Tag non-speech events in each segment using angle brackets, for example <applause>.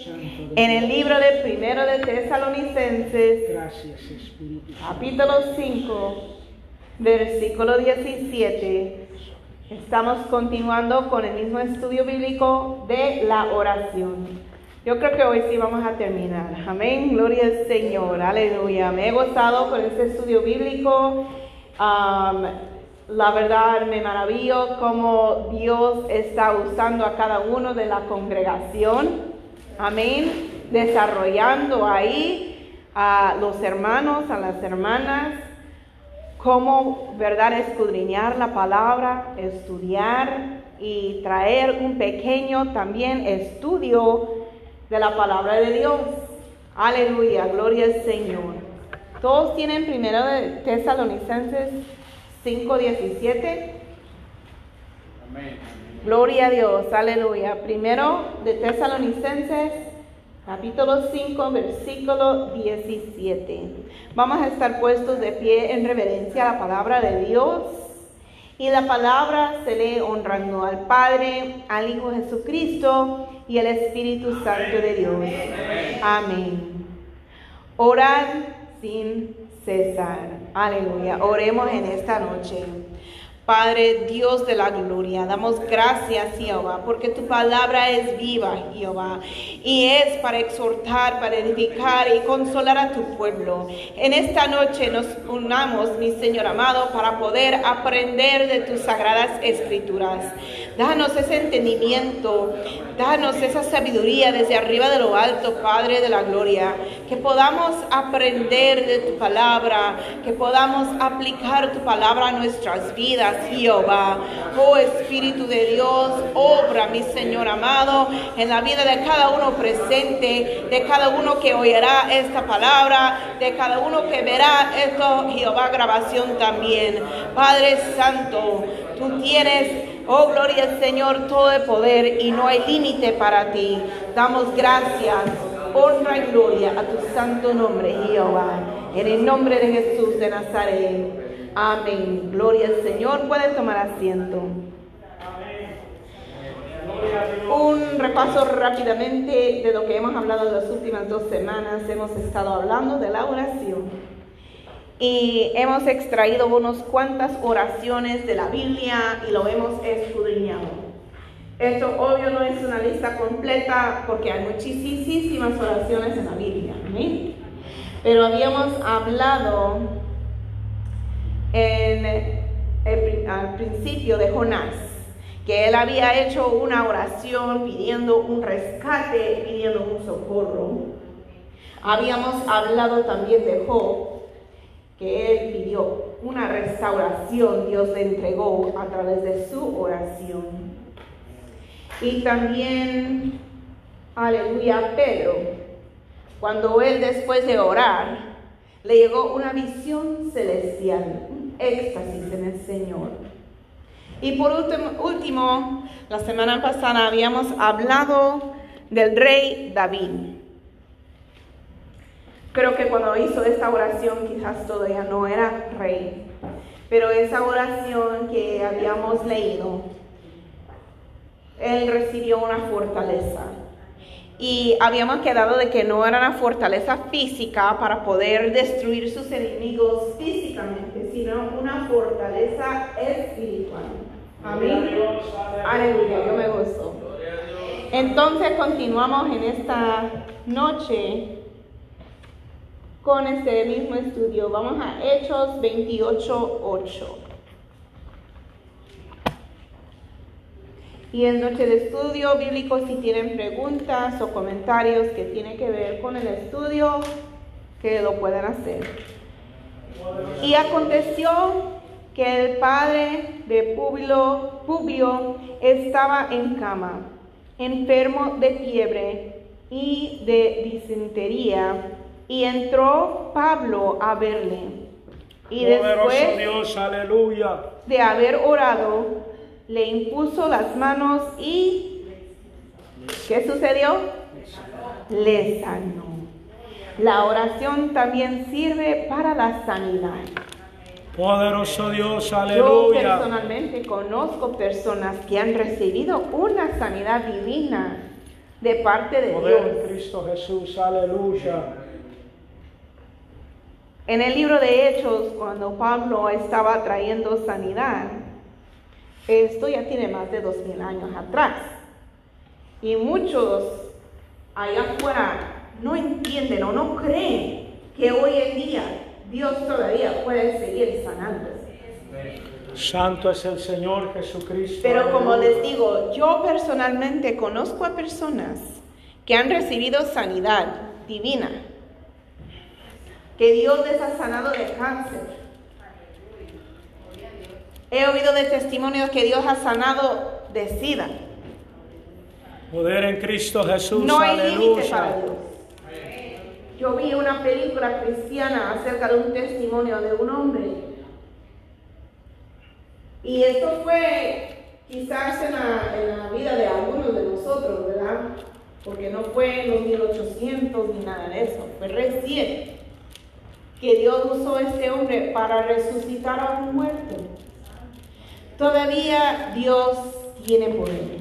En el libro de Primero de Tesalonicenses, Gracias, capítulo 5, versículo 17, estamos continuando con el mismo estudio bíblico de la oración. Yo creo que hoy sí vamos a terminar. Amén. Gloria al Señor. Aleluya. Me he gozado con este estudio bíblico. Am, la verdad me maravillo cómo Dios está usando a cada uno de la congregación. Amén. Desarrollando ahí a los hermanos, a las hermanas, cómo, ¿verdad?, escudriñar la palabra, estudiar y traer un pequeño también estudio de la palabra de Dios. Aleluya, gloria al Señor. Todos tienen primero de Tesalonicenses 5:17. Gloria a Dios, aleluya. Primero de Tesalonicenses, capítulo 5, versículo 17. Vamos a estar puestos de pie en reverencia a la palabra de Dios. Y la palabra se lee honrando al Padre, al Hijo Jesucristo y al Espíritu Santo de Dios. Amén. Orad sin cesar. Aleluya. Oremos en esta noche. Padre Dios de la gloria, damos gracias Jehová, porque tu palabra es viva Jehová y es para exhortar, para edificar y consolar a tu pueblo. En esta noche nos unamos, mi Señor amado, para poder aprender de tus sagradas escrituras. Danos ese entendimiento, danos esa sabiduría desde arriba de lo alto, Padre de la gloria, que podamos aprender de tu palabra, que podamos aplicar tu palabra a nuestras vidas. Jehová. Oh Espíritu de Dios, obra, mi Señor amado, en la vida de cada uno presente, de cada uno que oirá esta palabra, de cada uno que verá esto, Jehová, grabación también. Padre Santo, tú tienes, oh gloria al Señor, todo el poder y no hay límite para ti. Damos gracias, honra y gloria a tu santo nombre, Jehová. En el nombre de Jesús de Nazaret. Amén. Gloria al Señor. Pueden tomar asiento. Un repaso rápidamente de lo que hemos hablado las últimas dos semanas. Hemos estado hablando de la oración. Y hemos extraído unas cuantas oraciones de la Biblia y lo hemos escudriñado. Esto obvio no es una lista completa porque hay muchísimas oraciones en la Biblia. ¿amén? Pero habíamos hablado al principio de Jonás, que él había hecho una oración pidiendo un rescate, pidiendo un socorro. Habíamos hablado también de Job, que él pidió una restauración, Dios le entregó a través de su oración. Y también, aleluya, Pedro, cuando él después de orar, le llegó una visión celestial, éxtasis en el Señor. Y por último, la semana pasada habíamos hablado del rey David. Creo que cuando hizo esta oración quizás todavía no era rey, pero esa oración que habíamos leído, él recibió una fortaleza y habíamos quedado de que no era una fortaleza física para poder destruir sus enemigos físicamente, sino una fortaleza espiritual. Amén. Aleluya, yo me gozo. Entonces continuamos en esta noche con este mismo estudio. Vamos a Hechos 28, 8. Y en noche de estudio bíblico, si tienen preguntas o comentarios que tienen que ver con el estudio, que lo puedan hacer. Y aconteció que el padre de Publio, Publio estaba en cama, enfermo de fiebre y de disentería, y entró Pablo a verle. Y Poderoso después Dios, aleluya. de haber orado, le impuso las manos y ¿qué sucedió? Le sanó. La oración también sirve para la sanidad. Poderoso Dios, Yo aleluya. personalmente conozco personas que han recibido una sanidad divina de parte de Poder en Dios. Cristo Jesús. Aleluya. En el libro de Hechos, cuando Pablo estaba trayendo sanidad, esto ya tiene más de dos mil años atrás. Y muchos allá afuera no entienden o no creen que hoy en día Dios todavía puede seguir sanando. Santo es el Señor Jesucristo. Pero como les digo, yo personalmente conozco a personas que han recibido sanidad divina, que Dios les ha sanado de cáncer. He oído de testimonios que Dios ha sanado de sida. Poder en Cristo Jesús. No hay límite para. Dios. Yo vi una película cristiana acerca de un testimonio de un hombre. Y esto fue quizás en la, en la vida de algunos de nosotros, ¿verdad? Porque no fue en los 1800 ni nada de eso. Fue recién que Dios usó a este hombre para resucitar a un muerto. Todavía Dios tiene poder.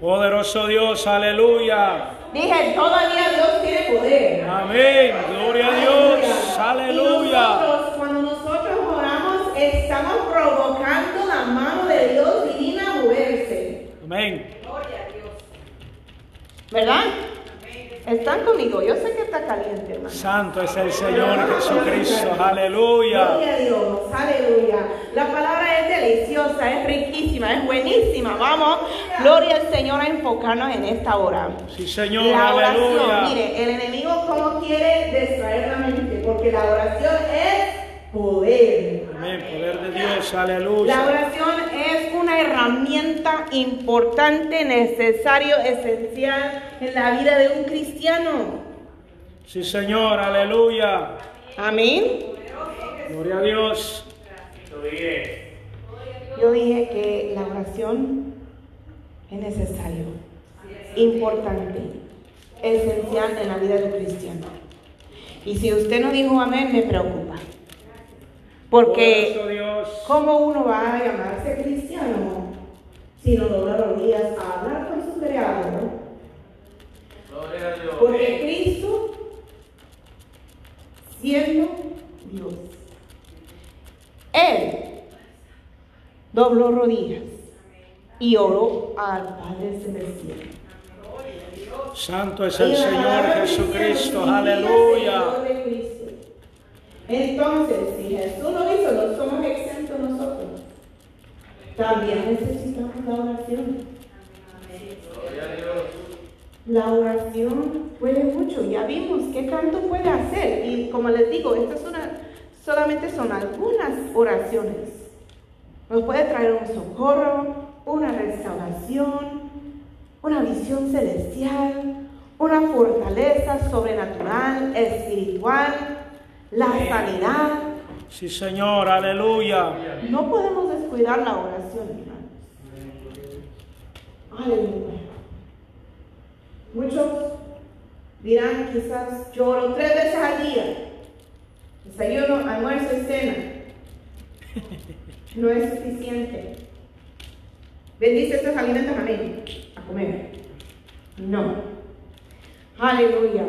Poderoso Dios. Aleluya. Dije, todavía Dios tiene poder. Amén. Gloria a Dios. Y Aleluya. nosotros, cuando nosotros oramos, estamos provocando la mano de Dios divina a moverse. Amén. ¿Verdad? Están conmigo. Yo sé que está caliente, hermano. Santo es el Señor Jesucristo. Aleluya. Gloria a Dios, aleluya. La palabra es deliciosa, es riquísima, es buenísima. Vamos, gloria al Señor a enfocarnos en esta hora. Sí, Señor. La oración, Aleluya. mire, el enemigo como quiere distraer la mente, porque la oración es poder. Amén. Poder de Dios. La Aleluya. oración es una herramienta importante, necesario, esencial en la vida de un cristiano. Sí, Señor. Aleluya. Amén. Gloria a Dios. Yo dije que la oración es necesario, importante, esencial en la vida de un cristiano. Y si usted no dijo amén, me preocupa. Porque Dios. ¿Cómo uno va a llamarse cristiano si no dobla rodillas a hablar con su creador? Porque Cristo, siendo Dios, Él dobló rodillas y oró al Padre Celestial. Santo es el Señor Jesucristo. Aleluya. significa seguidor de Cristo. Entonces, si Jesús lo hizo, no somos exentos nosotros. También necesitamos la oración. La oración puede mucho, ya vimos qué tanto puede hacer. Y como les digo, estas son solamente son algunas oraciones. Nos puede traer un socorro, una restauración, una visión celestial, una fortaleza sobrenatural, espiritual, la sanidad. Sí, Señor. Aleluya. No podemos descuidar la oración, hermanos. Aleluya. Muchos dirán quizás yo oro tres veces al día. Desayuno, almuerzo y cena. No es suficiente. Bendice estos alimentos, amén. A comer. No. Aleluya.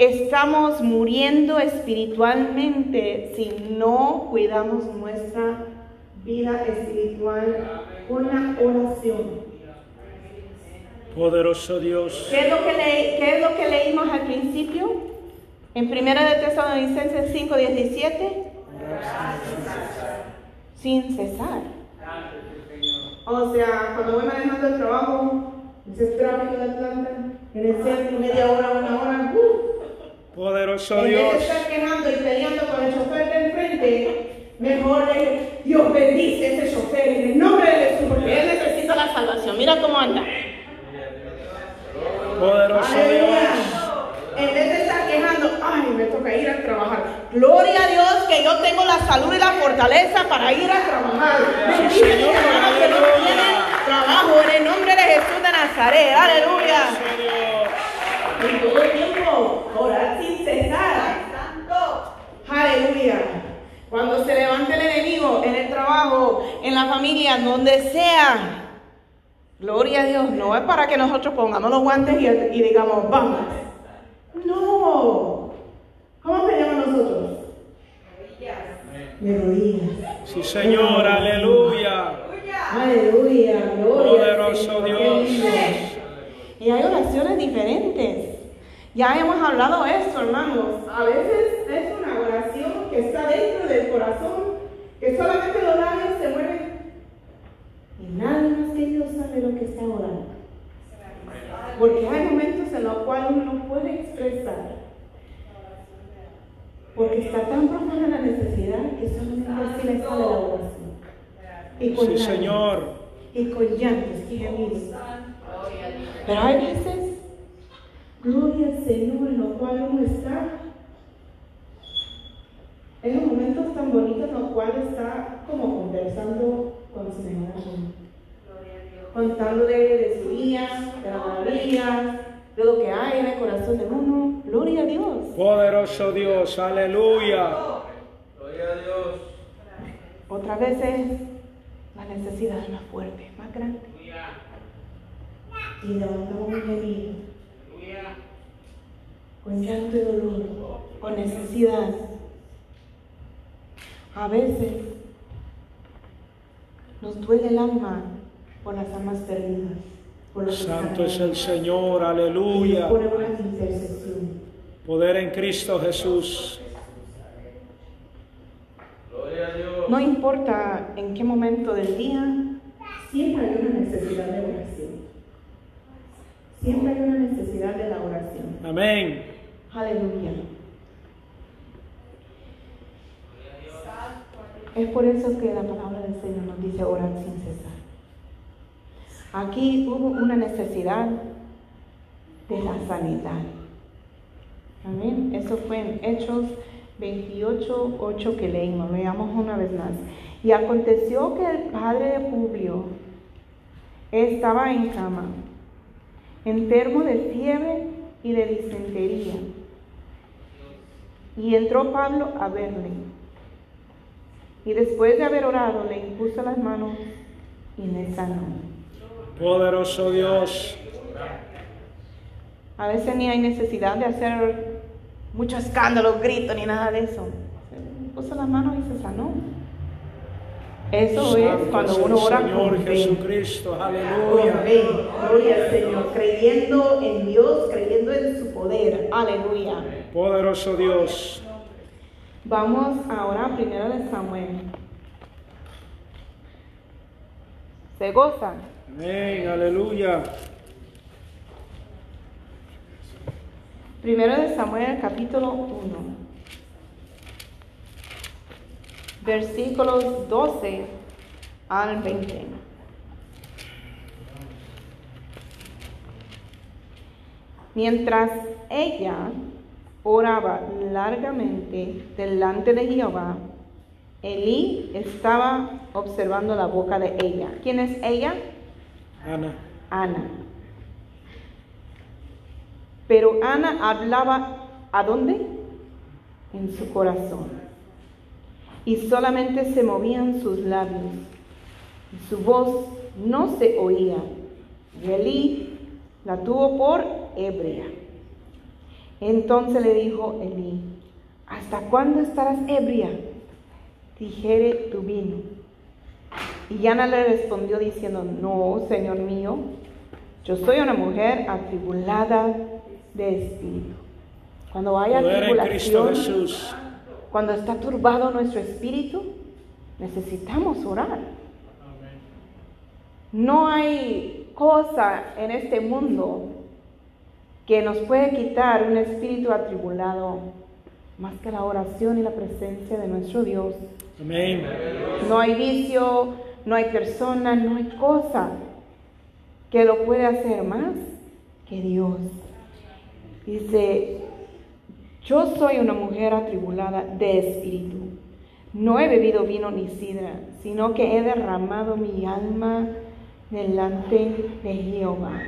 Estamos muriendo espiritualmente si no cuidamos nuestra vida espiritual con la oración. Poderoso Dios. ¿Qué es lo que, le- qué es lo que leímos al principio? En 1 de Tesalonicenses 5, 17. Sin cesar. O sea, cuando voy manejando el trabajo, ese tráfico de Atlanta, en el centro, media hora, una hora, ¡uh! Poderoso En vez de Dios. estar quejando y peleando con el chofer de enfrente, mejor le Dios bendice a ese chofer en el nombre de Jesús, porque él necesita la salvación. Mira cómo anda. Poderoso Aleluya. Dios. En vez de estar quejando, ay, me toca ir a trabajar. Gloria a Dios que yo tengo la salud y la fortaleza para ir a trabajar. Mi Señor, que no trabajo en el nombre de Jesús de Nazaret. Aleluya. En todo el tiempo, orar sin cesar. Aleluya. Cuando se levante el enemigo en el trabajo, en la familia, donde sea, Gloria a Dios, no es para que nosotros pongamos los guantes y, y digamos, vamos. No. ¿Cómo peleamos nosotros? De rodillas. Sí, Señor, aleluya. Aleluya, gloria. Poderoso Dios. Y hay oraciones diferentes. Ya hemos hablado esto, hermanos. A veces es una oración que está dentro del corazón, que solamente los labios se mueven. Y nada más que Dios sabe lo que está orando. Porque hay momentos en los cuales uno no puede expresar. Porque está tan profunda la necesidad que solamente así le sale la oración. Y con Sí, Señor. Y con llantos y gemidos. Pero hay veces, gloria al Señor, en los cuales uno está, en los momentos tan bonitos en los cuales está como conversando con su mejor amigo. Contándole de su día, de las maravillas, de lo que hay en el corazón de uno. Gloria a Dios. Poderoso Dios, aleluya. Otras veces la necesidad es más fuerte, más grande. Y levantamos un gemido. Con llanto y dolor, con necesidad. A veces nos duele el alma por las almas perdidas. Por los Santo es el Señor, aleluya. ponemos una intercesión. Poder en Cristo Jesús. No importa en qué momento del día, siempre hay una necesidad de oración. Siempre hay una necesidad de la oración. Amén. Aleluya. Es por eso que la palabra del Señor nos dice orar sin cesar. Aquí hubo una necesidad de la sanidad. Amén. Eso fue en Hechos 28, 8 que leímos. Leamos una vez más. Y aconteció que el padre de Publio estaba en cama, enfermo de fiebre y de disentería. Y entró Pablo a verle. Y después de haber orado, le impuso las manos y le sanó. Poderoso Dios. A veces ni hay necesidad de hacer mucho escándalo, grito, ni nada de eso. Se puso las manos y se sanó. Eso es Santo cuando es uno ora Señor con fe. Jesucristo, Con aleluya. fe. Gloria al Señor. Creyendo en Dios, creyendo en su poder. Aleluya. Poderoso Dios. Vamos ahora primero de Samuel. ¿Se gozan? Amén, aleluya. Primero de Samuel, capítulo 1. Versículos 12 al 20. Mientras ella oraba largamente delante de Jehová, Elí estaba observando la boca de ella. ¿Quién es ella? Ana. Ana. Pero Ana hablaba ¿a dónde? En su corazón. Y solamente se movían sus labios. Y su voz no se oía. Y Elí la tuvo por ebria. Entonces le dijo Elí, ¿hasta cuándo estarás ebria? Dijere tu vino. Y Ana le respondió diciendo, no, Señor mío, yo soy una mujer atribulada de espíritu. Cuando haya Poder en Cristo tribulación, Jesús. cuando está turbado nuestro espíritu, necesitamos orar. No hay cosa en este mundo que nos puede quitar un espíritu atribulado más que la oración y la presencia de nuestro Dios. Amén. No hay vicio, no hay persona, no hay cosa que lo pueda hacer más que Dios. Dice, yo soy una mujer atribulada de espíritu. No he bebido vino ni sidra, sino que he derramado mi alma delante de Jehová.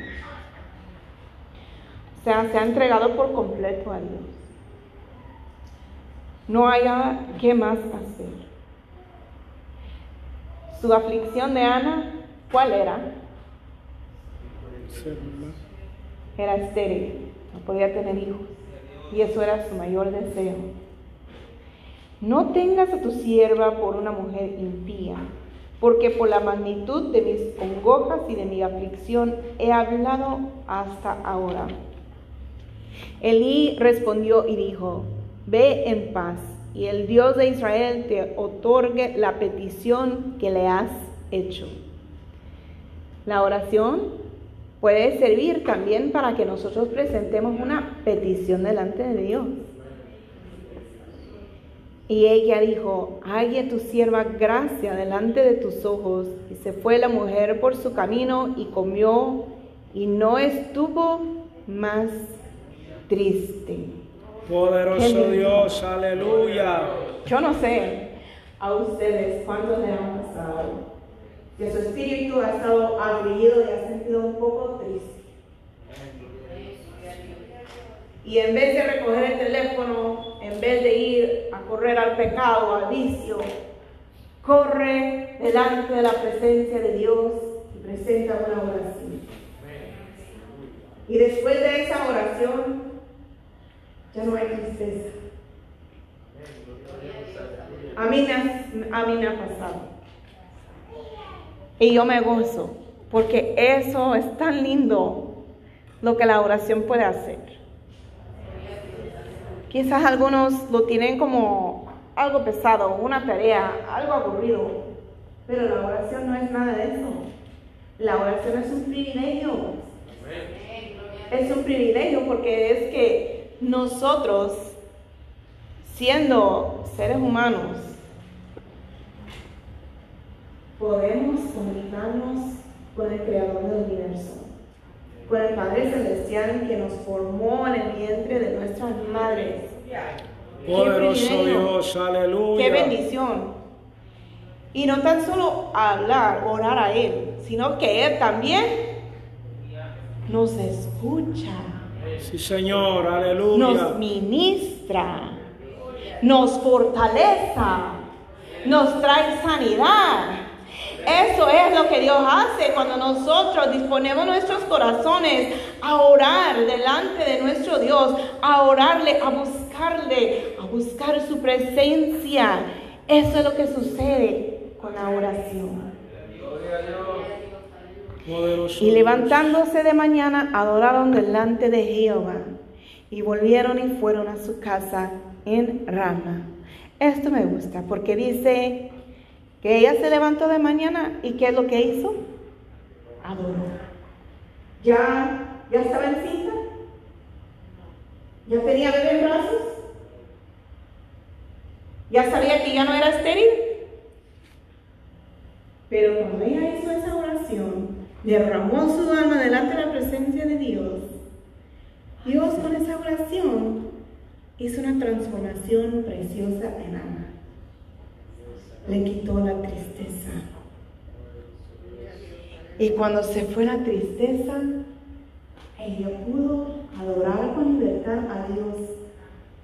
O sea, se ha entregado por completo a Dios. No haya qué más hacer. Su aflicción de Ana, ¿cuál era? Era estéril, no podía tener hijos. Y eso era su mayor deseo. No tengas a tu sierva por una mujer impía, porque por la magnitud de mis congojas y de mi aflicción he hablado hasta ahora. Elí respondió y dijo, ve en paz, y el Dios de Israel te otorgue la petición que le has hecho. La oración puede servir también para que nosotros presentemos una petición delante de Dios. Y ella dijo, halle tu sierva gracia delante de tus ojos. Y se fue la mujer por su camino y comió y no estuvo más triste. Poderoso Dios, aleluya. Yo no sé a ustedes cuántos le han pasado que su espíritu ha estado afligido y ha sentido un poco triste. Y en vez de recoger el teléfono, en vez de ir a correr al pecado, al vicio, corre delante de la presencia de Dios y presenta una oración. Y después de esa oración, ya no hay tristeza. A mí me a mí me ha pasado. Y yo me gozo, porque eso es tan lindo lo que la oración puede hacer. Quizás algunos lo tienen como algo pesado, una tarea, algo aburrido, pero la oración no es nada de eso. La oración es un privilegio. Es un privilegio porque es que nosotros, siendo seres humanos, podemos comunicarnos con el Creador del universo con el Padre Celestial que nos formó en el vientre de nuestras madres. Poderoso Dios, aleluya. Qué bendición. Y no tan solo hablar, orar a Él, sino que Él también nos escucha. Sí, Señor, aleluya. Nos ministra, nos fortalece, nos trae sanidad eso es lo que Dios hace cuando nosotros disponemos nuestros corazones a orar delante de nuestro Dios, a orarle, a buscarle, a buscar su presencia. Eso es lo que sucede con la oración. Y levantándose de mañana, adoraron delante de Jehová y volvieron y fueron a su casa en Rama. Esto me gusta porque dice que ella se levantó de mañana y ¿qué es lo que hizo? Adoró. ¿Ya, ya estaba encinta? ¿Ya tenía bebé en brazos? ¿Ya sabía que ya no era estéril? Pero cuando ella hizo esa oración, derramó su alma delante de la presencia de Dios, Dios con esa oración hizo una transformación preciosa en Ana le quitó la tristeza. Y cuando se fue la tristeza, ella pudo adorar con libertad a Dios,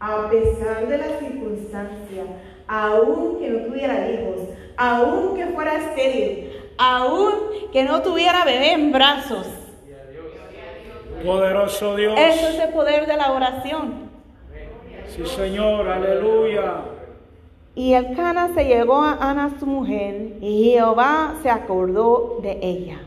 a pesar de la circunstancia, aun que no tuviera hijos, aun que fuera estéril, aun que no tuviera bebé en brazos. Poderoso Dios. Eso es el poder de la oración. Sí, Señor, aleluya. Y el Cana se llegó a Ana su mujer, y Jehová se acordó de ella.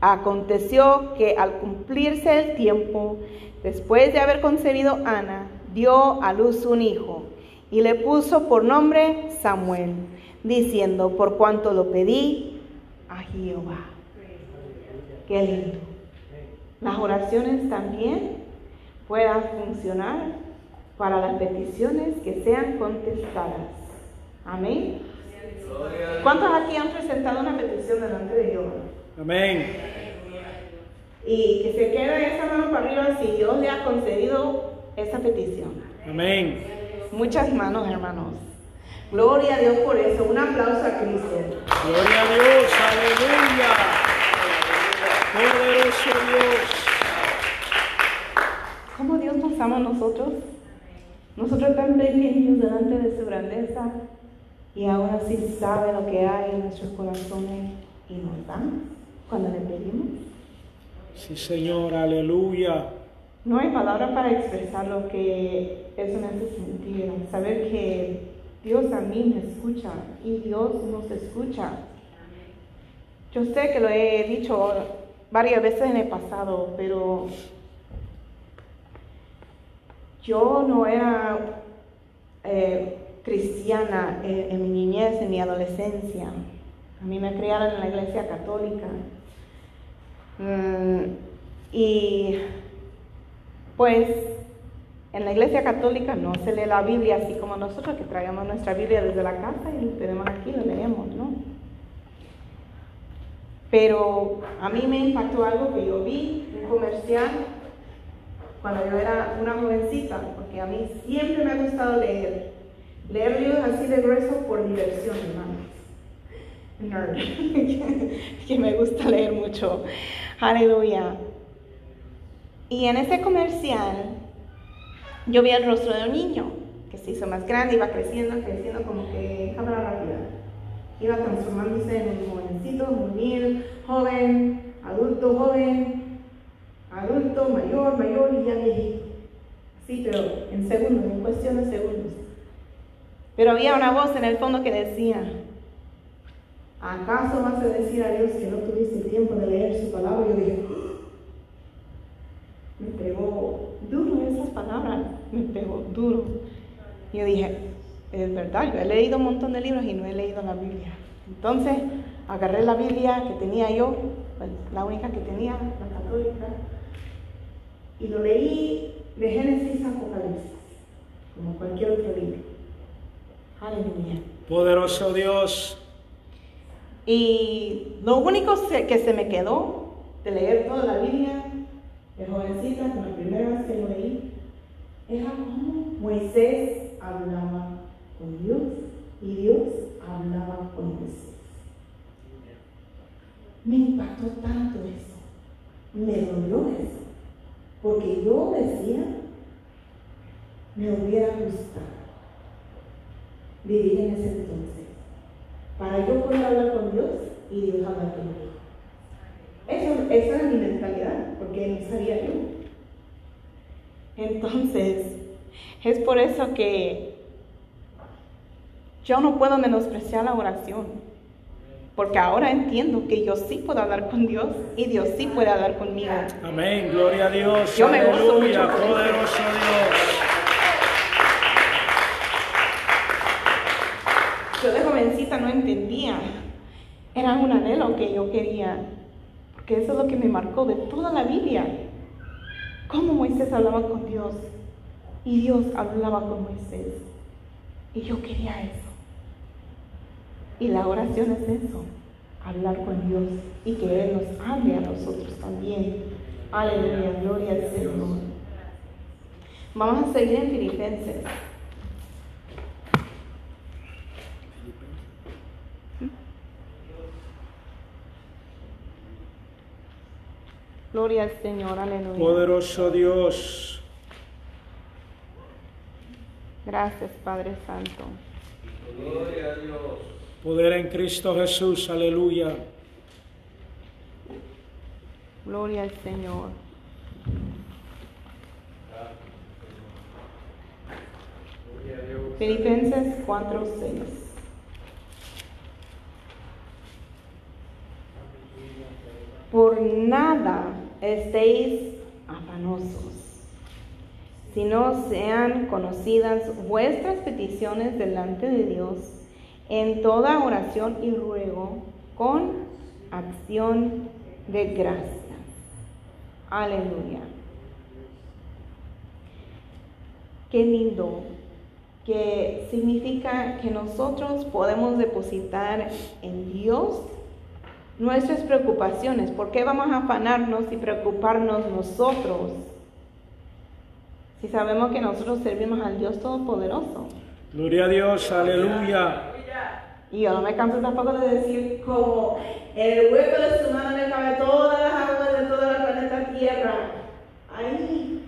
Aconteció que al cumplirse el tiempo, después de haber concebido Ana, dio a luz un hijo, y le puso por nombre Samuel, diciendo, por cuanto lo pedí a Jehová. Qué lindo. Las oraciones también puedan funcionar para las peticiones que sean contestadas. Amén. ¿Cuántos aquí han presentado una petición delante de Dios? Amén. Y que se quede esa mano para arriba si Dios le ha concedido esa petición. Amén. Muchas manos, hermanos. Gloria a Dios por eso. Un aplauso a Cristo. Gloria a Dios, aleluya. Poderoso Dios. ¿Cómo Dios nos ama a nosotros? Nosotros tan pequeños delante de su grandeza y ahora sí sabe lo que hay en nuestros corazones y nos da cuando le pedimos. Sí, Señor, aleluya. No hay palabra para expresar lo que eso me hace sentir. Saber que Dios a mí me escucha y Dios nos escucha. Yo sé que lo he dicho varias veces en el pasado, pero yo no era eh, cristiana en, mi niñez, en mi adolescencia. A mí me criaron en la iglesia católica. Mm, y pues en la iglesia católica no se lee la Biblia así como nosotros que traemos nuestra Biblia desde la casa y tenemos aquí, lo leemos, ¿no? Pero a mí me impactó algo que yo vi, un comercial, cuando yo era una jovencita, porque a mí siempre me ha gustado leer. Leer libros así de grueso por diversión, hermanos. Nerd. <laughs> que me gusta leer mucho. Aleluya. Y en ese comercial yo vi el rostro de un niño que se hizo más grande, iba creciendo, creciendo como que cámara rápida. Iba transformándose en un jovencito, juvenil, joven, adulto, joven, adulto, mayor, mayor y ya viejito. Sí, pero en segundos, en cuestión de segundos. Pero había una voz en el fondo que decía, ¿acaso vas a decir a Dios que no tuviste tiempo de leer su palabra? Yo dije, me pegó duro esas palabras, me pegó duro. Y yo dije, es verdad, yo he leído un montón de libros y no he leído la Biblia. Entonces agarré la Biblia que tenía yo, pues, la única que tenía, la católica, y lo leí de Génesis a Apocalipsis, como cualquier otro libro. Aleluya. Poderoso Dios. Y lo único que se me quedó de leer toda la Biblia de jovencita, con la primera vez que lo leí, era como Moisés hablaba con Dios y Dios hablaba con Moisés. Me impactó tanto eso, me dolió eso, porque yo decía, me hubiera gustado vivir en ese entonces, para yo poder hablar con Dios y Dios hablar conmigo. Esa era mi mentalidad, porque no sabía yo. Entonces, es por eso que yo no puedo menospreciar la oración, porque ahora entiendo que yo sí puedo hablar con Dios y Dios sí puede hablar conmigo. Amén, gloria a Dios. Yo me gozo Aleluya, mucho poderoso Dios. Yo de jovencita no entendía, era un anhelo que yo quería, porque eso es lo que me marcó de toda la Biblia. Cómo Moisés hablaba con Dios y Dios hablaba con Moisés. Y yo quería eso. Y la oración es eso, hablar con Dios y que Él nos hable a nosotros también. Aleluya, gloria al Señor. Vamos a seguir en Filipenses. Gloria al Señor, aleluya. Poderoso Dios. Gracias, Padre Santo. Poder en Cristo Jesús. Aleluya. Gloria al Señor. Filipenses 4, 6. Por nada estéis afanosos, sino sean conocidas vuestras peticiones delante de Dios en toda oración y ruego con acción de gracias. Aleluya. Qué lindo que significa que nosotros podemos depositar en Dios nuestras preocupaciones. ¿Por qué vamos a afanarnos y preocuparnos nosotros? Si sabemos que nosotros servimos al Dios Todopoderoso. Gloria a Dios. Aleluya. Y yo no me canso tampoco de decir como el hueco de su mano le cabe todas las aguas de toda la planeta Tierra. Ahí,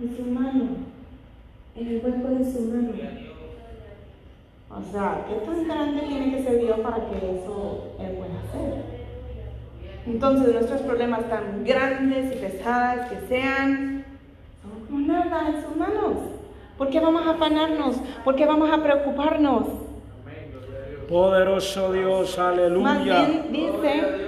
en su mano, en el hueco de su mano. O sea, ¿qué tan grande tiene que ser Dios para que eso Él pueda hacer? Entonces nuestros problemas tan grandes y pesadas que sean, son como nada en sus manos. ¿Por qué vamos a afanarnos? ¿Por qué vamos a preocuparnos? Poderoso Dios, Más aleluya. bien dice,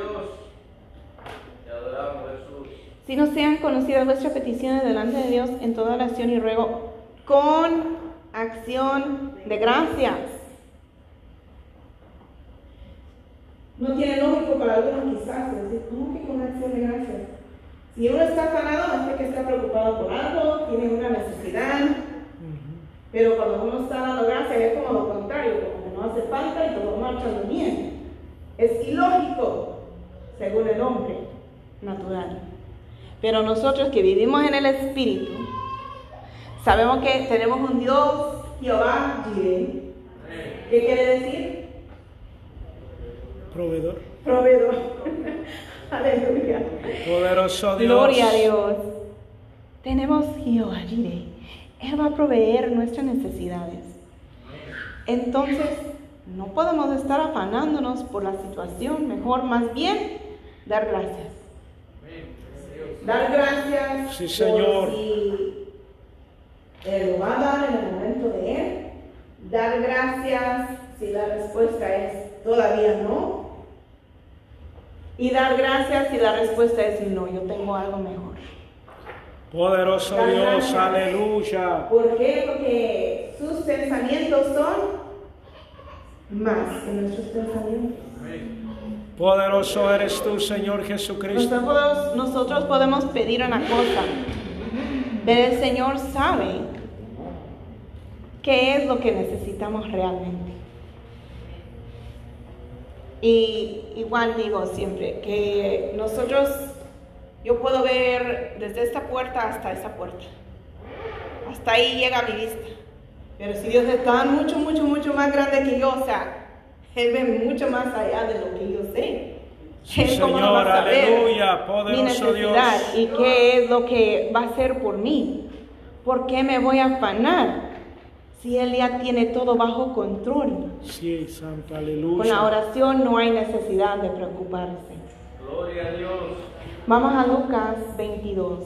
si no sean conocidas vuestras peticiones delante de Dios en toda oración y ruego con acción de gracias. No tiene lógico para algunos quizás decir, ¿cómo que con acción de gracias? Si uno está sanado es porque está preocupado por algo, tiene una necesidad, pero cuando uno está dando gracias es como lo contrario, como que no hace falta y todo marcha bien. Es ilógico, según el hombre natural. Pero nosotros que vivimos en el Espíritu, sabemos que tenemos un Dios, Jehová, Jireh. ¿Qué quiere decir? Proveedor. Proveedor. <laughs> Aleluya. Poderoso Dios. Gloria a Dios. Tenemos Jehová Jireh. Él va a proveer nuestras necesidades. Entonces, no podemos estar afanándonos por la situación. Mejor, más bien, dar gracias. Dar gracias Sí, por Señor. si lo va a dar en el momento de Él. Dar gracias si la respuesta es todavía no. Y dar gracias si la respuesta es no, yo tengo algo mejor. Poderoso Dios, aleluya. ¿Por qué? Porque sus pensamientos son más que nuestros pensamientos. Poderoso eres tú, Señor Jesucristo. Nosotros, nosotros podemos pedir una cosa, pero el Señor sabe qué es lo que necesitamos realmente. Y igual digo siempre que nosotros, yo puedo ver desde esta puerta hasta esa puerta. Hasta ahí llega mi vista. Pero si Dios es tan mucho, mucho, mucho más grande que yo, o sea, Él ve mucho más allá de lo que yo sé. Sí, Él cómo no va a Señor, aleluya, mi poderoso Dios. necesidad y qué es lo que va a hacer por mí. ¿Por qué me voy a afanar si Él ya tiene todo bajo control? Sí, Santo, Con la aleluya. oración no hay necesidad de preocuparse. Gloria a Dios. Vamos a Lucas 22.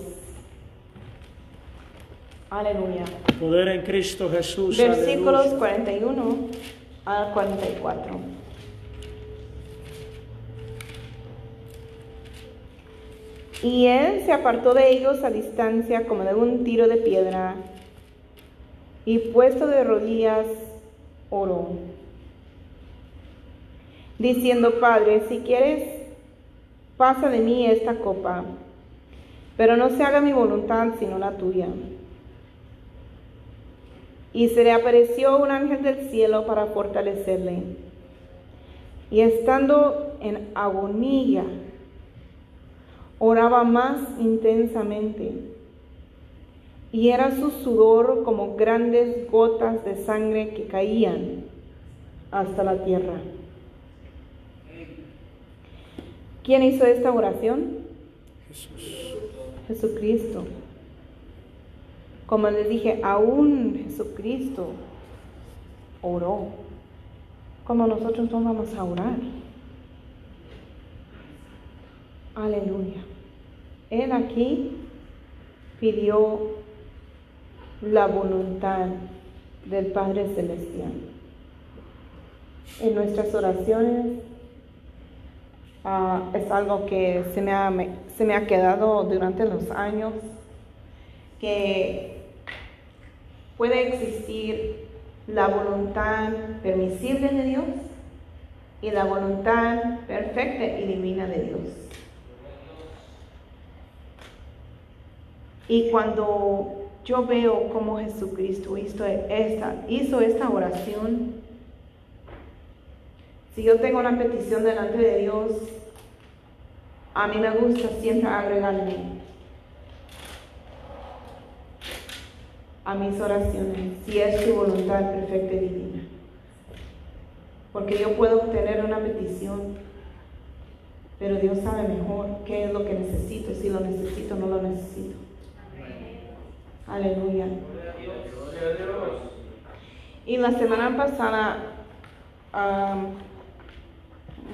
Aleluya. Poder en Cristo Jesús, Versículos aleluya. 41 al 44. Y él se apartó de ellos a distancia como de un tiro de piedra y puesto de rodillas oró, diciendo, Padre, si quieres, pasa de mí esta copa, pero no se haga mi voluntad sino la tuya. Y se le apareció un ángel del cielo para fortalecerle. Y estando en agonía, oraba más intensamente. Y era su sudor como grandes gotas de sangre que caían hasta la tierra. ¿Quién hizo esta oración? Jesús. Jesucristo. Como les dije, aún Jesucristo oró. Como nosotros no vamos a orar. Aleluya. Él aquí pidió la voluntad del Padre Celestial. En nuestras oraciones ah, es algo que se me, ha, se me ha quedado durante los años, que puede existir la voluntad permisible de Dios y la voluntad perfecta y divina de Dios. Y cuando yo veo cómo Jesucristo hizo esta, hizo esta oración, si yo tengo una petición delante de Dios, a mí me gusta siempre agregarle a mis oraciones si es su voluntad perfecta y divina. Porque yo puedo tener una petición, pero Dios sabe mejor qué es lo que necesito, si lo necesito o no lo necesito. Aleluya. Gloria a Dios. Y la semana pasada am,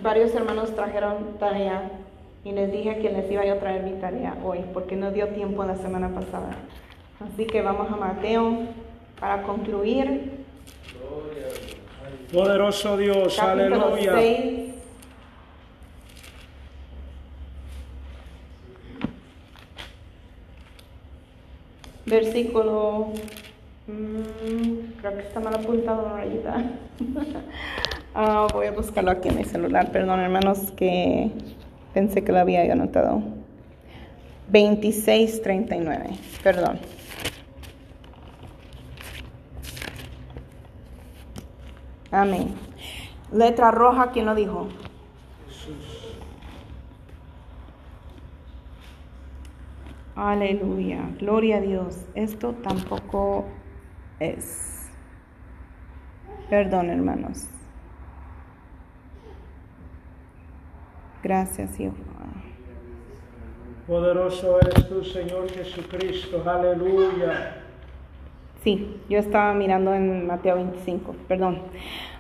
varios hermanos trajeron tarea Y les dije que les iba a traer mi tarea hoy porque no dio tiempo la semana pasada. Así que vamos a Mateo para concluir. Gloria a Dios. Poderoso Dios, Capítulo aleluya. 6. Versículo. mm, creo que está mal apuntado una rayita. <laughs> Ah, voy a buscarlo aquí en mi celular. Perdón, hermanos, que pensé que lo había anotado. 26:39. Perdón. Amén. Letra roja, ¿quién lo dijo? Aleluya, gloria a Dios. Esto tampoco es. Perdón, hermanos. Gracias, Jehová. Poderoso eres tú, Señor Jesucristo, aleluya. Sí, yo estaba mirando en Mateo 25, perdón.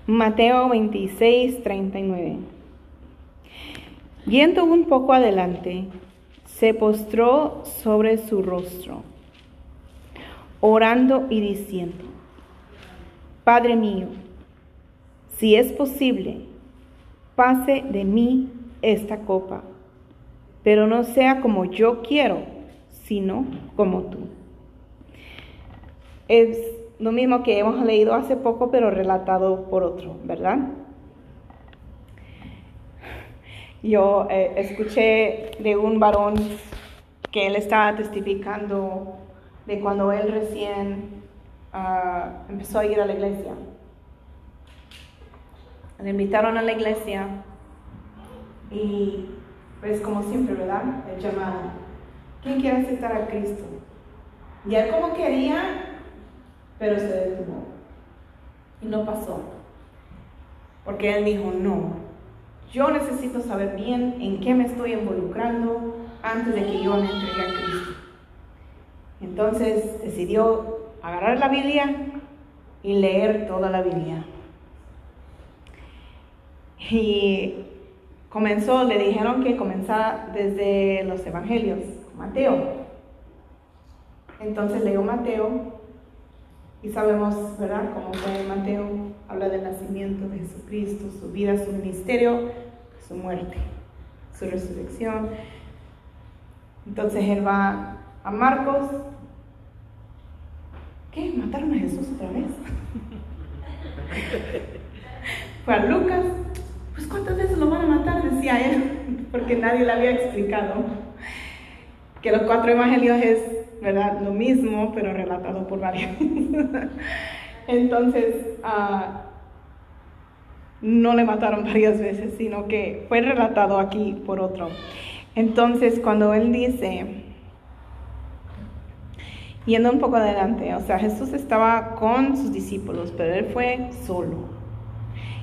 Mateo 26, 39. Yendo un poco adelante, se postró sobre su rostro, orando y diciendo, Padre mío, si es posible, pase de mí esta copa, pero no sea como yo quiero, sino como tú. Es lo mismo que hemos leído hace poco, pero relatado por otro, ¿verdad? Yo eh, escuché de un varón que él estaba testificando de cuando él recién ah, empezó a ir a la iglesia. Le invitaron a la iglesia y pues como siempre, ¿verdad? El llamado. ¿Quién quiere aceptar a Cristo? Y él como quería, pero se detuvo. Y no pasó. Porque él dijo, no, yo necesito saber bien en qué me estoy involucrando antes de que yo me entregue a Cristo. Entonces decidió agarrar la Biblia y leer toda la Biblia. Y comenzó, le dijeron que comenzara desde los evangelios, Mateo. Entonces leyó Mateo y sabemos, ¿verdad?, cómo fue Mateo, habla del nacimiento de Jesucristo, su vida, su ministerio, su muerte, su resurrección. Entonces él va a Marcos. ¿Qué? ¿Mataron a Jesús otra vez? <laughs> Fue Lucas. Pues ¿cuántas veces lo van a matar? Decía él, <laughs> porque nadie le había explicado que los cuatro evangelios es, ¿verdad? Lo mismo, pero relatado por varios. <laughs> Entonces, ah, no le mataron <laughs> varias veces, sino que fue relatado aquí por otro. Entonces, cuando él dice, yendo un poco adelante, o sea, Jesús estaba con sus discípulos, pero él fue solo.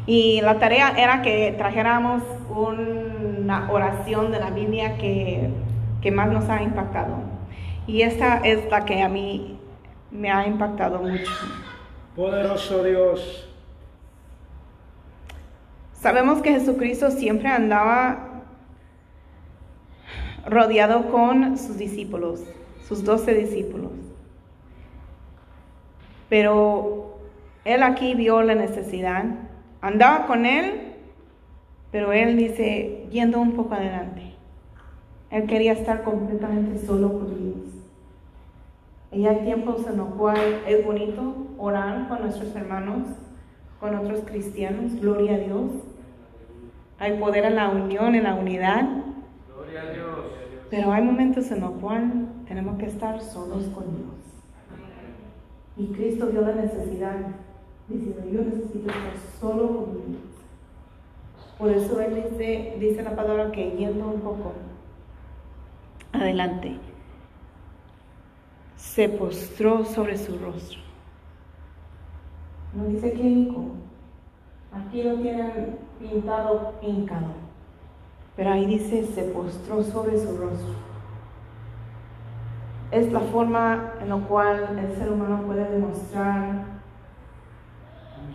Y la tarea era que trajéramos una oración de la Biblia que, que más nos ha impactado. Y esta es la que a mí me ha impactado mucho. Poderoso Dios, Sabemos que Jesucristo siempre andaba rodeado con sus discípulos, sus doce discípulos. Pero él aquí vio la necesidad, andaba con él, pero él dice, yendo un poco adelante. Él quería estar completamente solo con Dios. Y hay tiempos en los cuales es bonito orar con nuestros hermanos, con otros cristianos, gloria a Dios. Hay poder en la unión, en la unidad, Gloria a Dios. pero hay momentos en los cuales tenemos que estar solos con Dios. Y Cristo vio la necesidad, diciendo, yo necesito estar solo con Dios. Por eso Él dice, dice la palabra que yendo un poco adelante, se postró sobre su rostro. No dice hincó. Aquí lo tienen pintado hincado. Pero ahí dice, se postró sobre su rostro. Es la forma en la cual el ser humano puede demostrar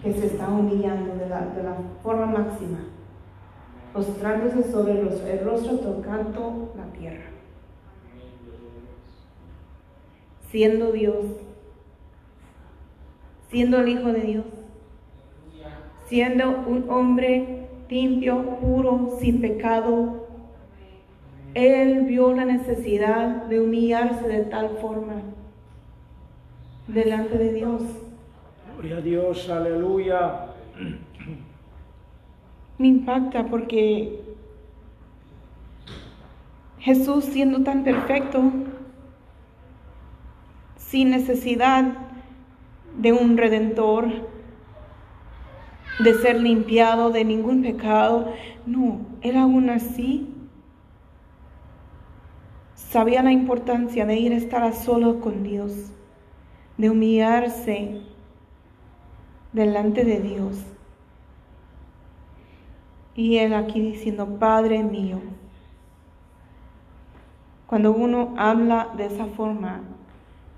que se está humillando de la, de la forma máxima. postrándose sobre el rostro, el rostro tocando la tierra. Siendo Dios, siendo el Hijo de Dios, siendo un hombre limpio, puro, sin pecado, Él vio la necesidad de humillarse de tal forma delante de Dios. Gloria a Dios, aleluya. Me impacta porque Jesús siendo tan perfecto, sin necesidad de un redentor, de ser limpiado de ningún pecado, no, él aún así sabía la importancia de ir a estar a solo con Dios, de humillarse delante de Dios. Y él aquí diciendo, Padre mío. Cuando uno habla de esa forma,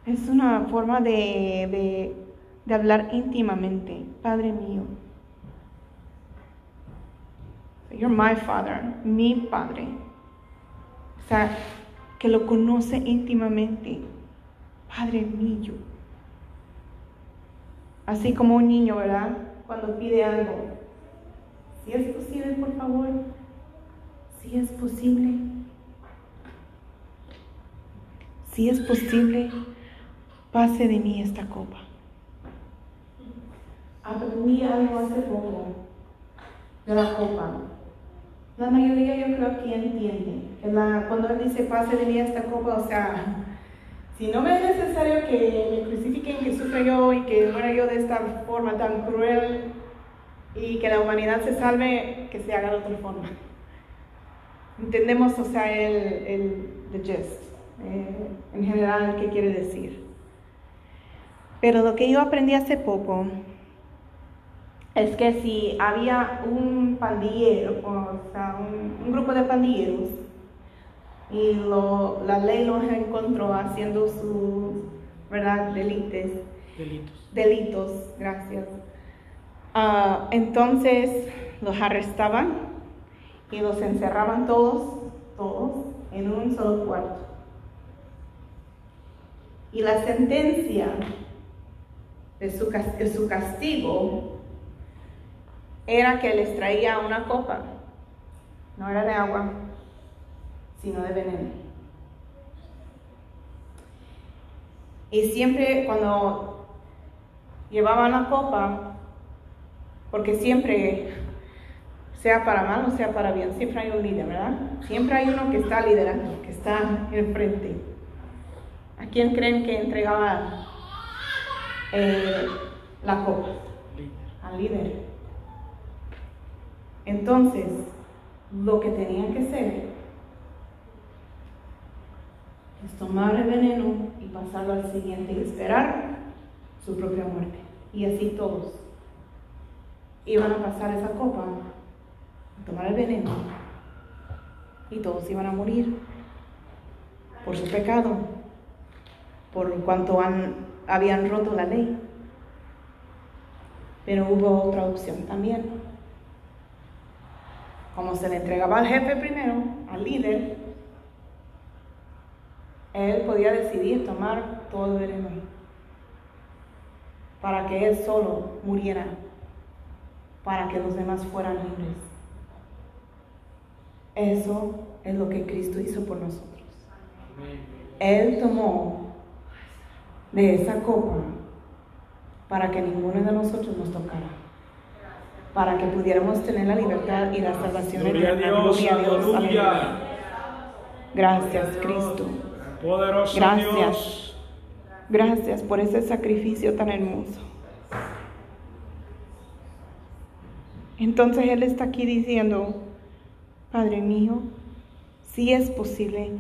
es una forma de, de, de hablar íntimamente, Padre mío. You're my father, mi padre. O sea, que lo conoce íntimamente. Padre mío. Así como un niño, ¿verdad? Cuando pide algo. Si es posible, por favor. Si es posible. Si es posible, pase de mí esta copa. Aprendí algo hace poco de la copa. La mayoría yo creo que entiende que la, cuando él dice pase de mí esta copa, o sea, <laughs> si no me es necesario que me crucifiquen, que sufra yo y que muera yo de esta forma tan cruel y que la humanidad se salve, que se haga de otra forma. Entendemos, o sea, el, el the gist, eh, en general, qué quiere decir. Pero lo que yo aprendí hace poco es que si había un pandillero, o sea, un, un grupo de pandilleros, y lo, la ley los encontró haciendo sus, ¿verdad?, delitos. Delitos. Delitos, gracias. Ah, entonces los arrestaban y los encerraban todos, todos, en un solo cuarto. Y la sentencia de su, de su castigo era que les traía una copa, no era de agua, sino de veneno. Y siempre cuando llevaban la copa, porque siempre, sea para mal o sea para bien, siempre hay un líder, ¿verdad? Siempre hay uno que está liderando, que está enfrente. ¿A quién creen que entregaba eh, la copa? Al líder. Entonces, lo que tenían que hacer es tomar el veneno y pasarlo al siguiente y esperar su propia muerte. Y así todos iban a pasar esa copa, a tomar el veneno y todos iban a morir por su pecado, por cuanto han, habían roto la ley. Pero hubo otra opción también. Como se le entregaba al jefe primero, al líder, él podía decidir tomar todo el veneno para que él solo muriera, para que los demás fueran libres. Eso es lo que Cristo hizo por nosotros. Él tomó de esa copa para que ninguno de nosotros nos tocara, para que pudiéramos tener la libertad y la salvación Gloria a eterna. Dios, Gloria a Dios. aleluya. Aleluya. Gracias, Cristo. Poderoso Gracias. Dios. Gracias por ese sacrificio tan hermoso. Entonces Él está aquí diciendo, Padre mío, si es posible,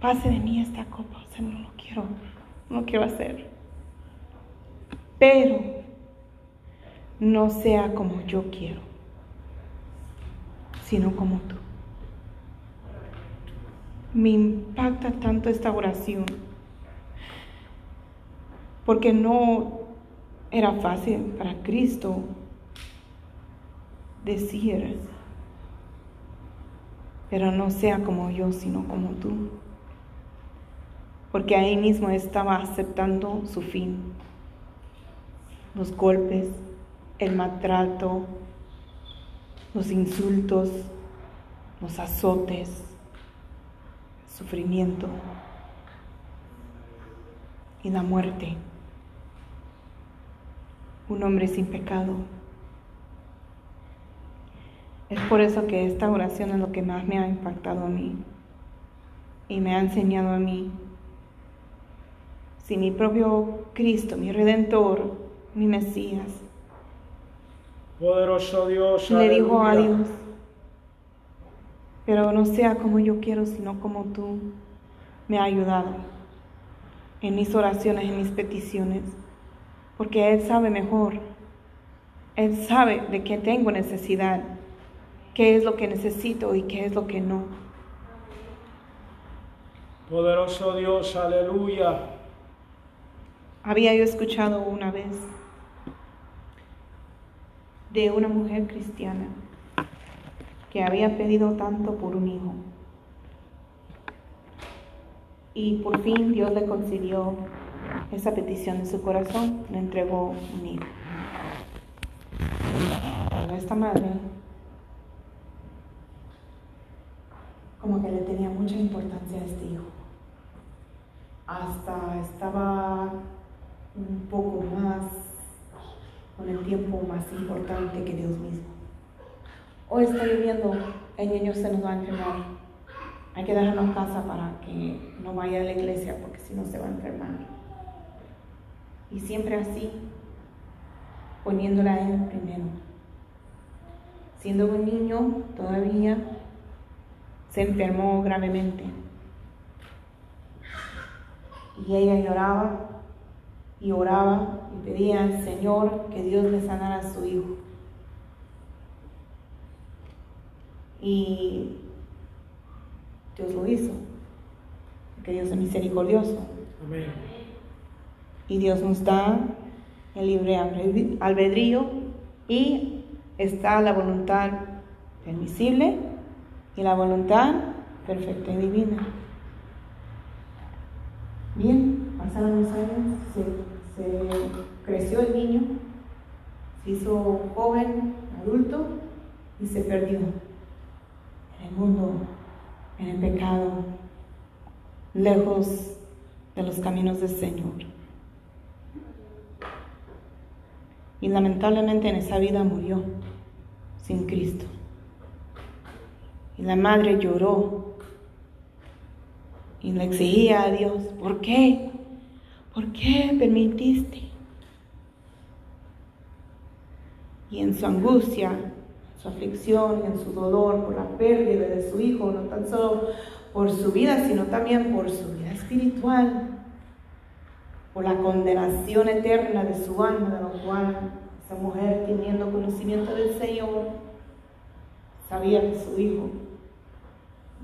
pase de mí esta copa. O sea, no lo quiero, no lo quiero hacer. Pero no sea como yo quiero, sino como tú. Me impacta tanto esta oración porque no era fácil para Cristo decir, pero no sea como yo, sino como tú. Porque ahí mismo estaba aceptando su fin, los golpes, el maltrato, los insultos, los azotes, el sufrimiento y la muerte. Un hombre sin pecado. Es por eso que esta oración es lo que más me ha impactado a mí y me ha enseñado a mí. Si mi propio Cristo, mi Redentor, mi Mesías, Poderoso Dios, le dijo a. Dios, pero no sea como yo quiero, sino como tú me ha ayudado en mis oraciones, en mis peticiones, porque Él sabe mejor, Él sabe de qué tengo necesidad, qué es lo que necesito y qué es lo que no. Poderoso Dios, aleluya. Había yo escuchado una vez de una mujer cristiana que había pedido tanto por un hijo. Y por fin Dios le concedió esa petición de su corazón, le entregó un hijo. Pero esta madre como que le tenía mucha importancia a este hijo. Hasta estaba un poco más, con el tiempo más importante que Dios mismo. Hoy está lloviendo, el niño se nos va a enfermar. Hay que dejarlo en casa para que no vaya a la iglesia porque si no se va a enfermar. Y siempre así, poniéndola a él primero. Siendo un niño todavía, se enfermó gravemente. Y ella lloraba y oraba y pedía al Señor que Dios le sanara a su hijo. Y Dios lo hizo, porque Dios es misericordioso. Amén. Y Dios nos da el libre albed- albedrío y está la voluntad permisible y la voluntad perfecta y divina. Bien, pasaron los años, se, se creció el niño, se hizo joven, adulto y se perdió en el mundo, en el pecado, lejos de los caminos del Señor. Y lamentablemente en esa vida murió sin Cristo. Y la madre lloró y le exigía a Dios, ¿por qué? ¿Por qué permitiste? Y en su angustia, su aflicción, en su dolor por la pérdida de su hijo, no tan solo por su vida, sino también por su vida espiritual, por la condenación eterna de su alma, de lo cual esa mujer, teniendo conocimiento del Señor, sabía que su hijo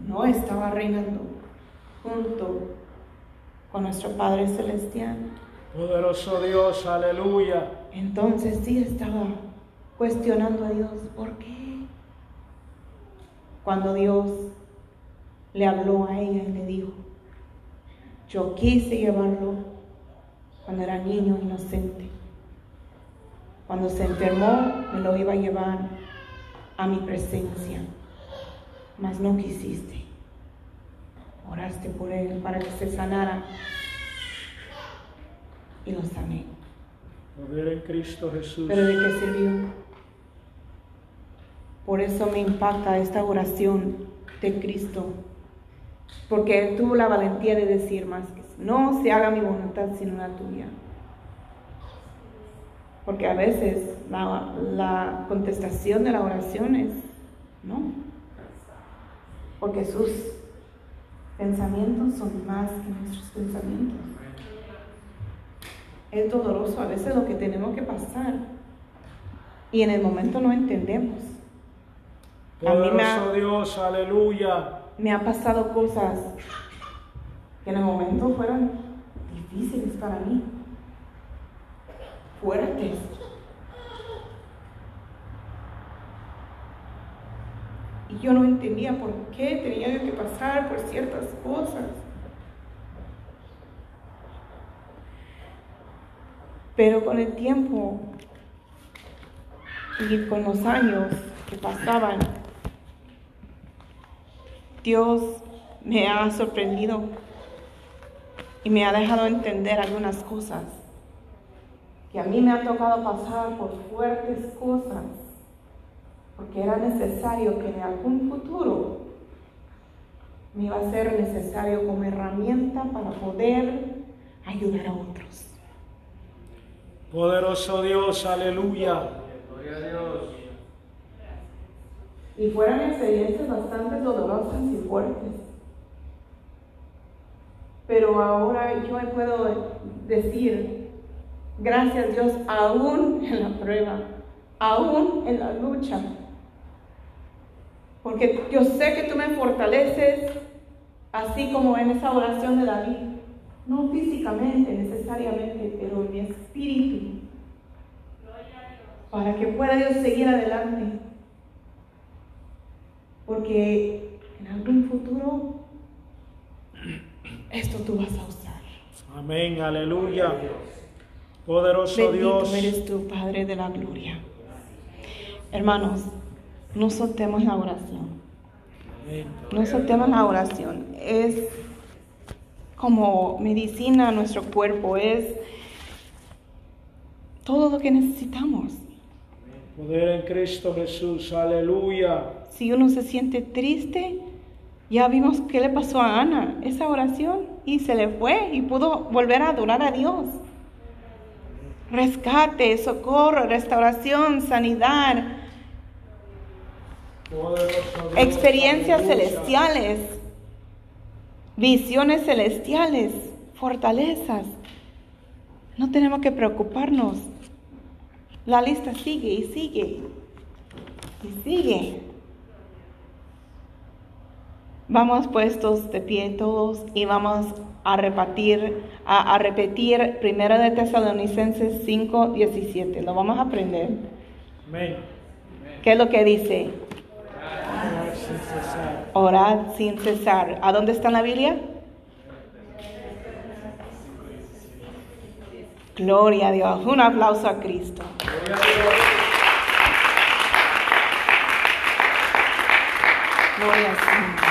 no estaba reinando junto con nuestro Padre Celestial. Poderoso Dios, aleluya. Entonces sí estaba cuestionando a Dios, ¿por qué? Cuando Dios le habló a ella y le dijo, yo quise llevarlo cuando era niño inocente. Cuando se enfermó, me lo iba a llevar a mi presencia, mas no quisiste. Oraste por él para que se sanara y lo sané. Poder en Cristo Jesús. Pero ¿de qué sirvió? Por eso me impacta esta oración de Cristo. Porque Él tuvo la valentía de decir más que no se haga mi voluntad sino la tuya. Porque a veces la, la contestación de la oración es no. Porque sus pensamientos son más que nuestros pensamientos. Es doloroso a veces lo que tenemos que pasar. Y en el momento no entendemos. Me ha- Poderoso Dios, aleluya. me han pasado cosas que en el momento fueron difíciles para mí, fuertes. Y yo no entendía por qué tenía que pasar por ciertas cosas. Pero con el tiempo y con los años que pasaban, Dios me ha sorprendido y me ha dejado entender algunas cosas que a mí me ha tocado pasar por fuertes cosas, porque era necesario que en algún futuro me iba a ser necesario como herramienta para poder ayudar a otros. Poderoso Dios, aleluya. Gloria a Dios. Y fueron experiencias bastante dolorosas y fuertes. Pero ahora yo puedo decir, gracias Dios, aún en la prueba, aún en la lucha. Porque yo sé que tú me fortaleces, así como en esa oración de David. No físicamente necesariamente, pero en mi espíritu. Para que pueda yo seguir adelante. Porque en algún futuro esto tú vas a usar. Amén, aleluya. Poderoso Bendito Dios. eres tú, Padre de la gloria. Hermanos, no soltemos la oración. No soltemos la oración. Es como medicina a nuestro cuerpo. Es todo lo que necesitamos. Poder en Cristo Jesús, aleluya. Si uno se siente triste, ya vimos qué le pasó a Ana, esa oración, y se le fue y pudo volver a adorar a Dios. Rescate, socorro, restauración, sanidad, experiencias celestiales, visiones celestiales, fortalezas. No tenemos que preocuparnos. La lista sigue y sigue y sigue. Vamos puestos de pie todos y vamos a repetir, a, a repetir primero de Tesalonicenses 5, 17. Lo vamos a aprender. Amén. ¿Qué es lo que dice? Orad sin cesar. ¿A dónde está la Biblia? Gloria a Dios. Un aplauso a Cristo. Gloria a Dios.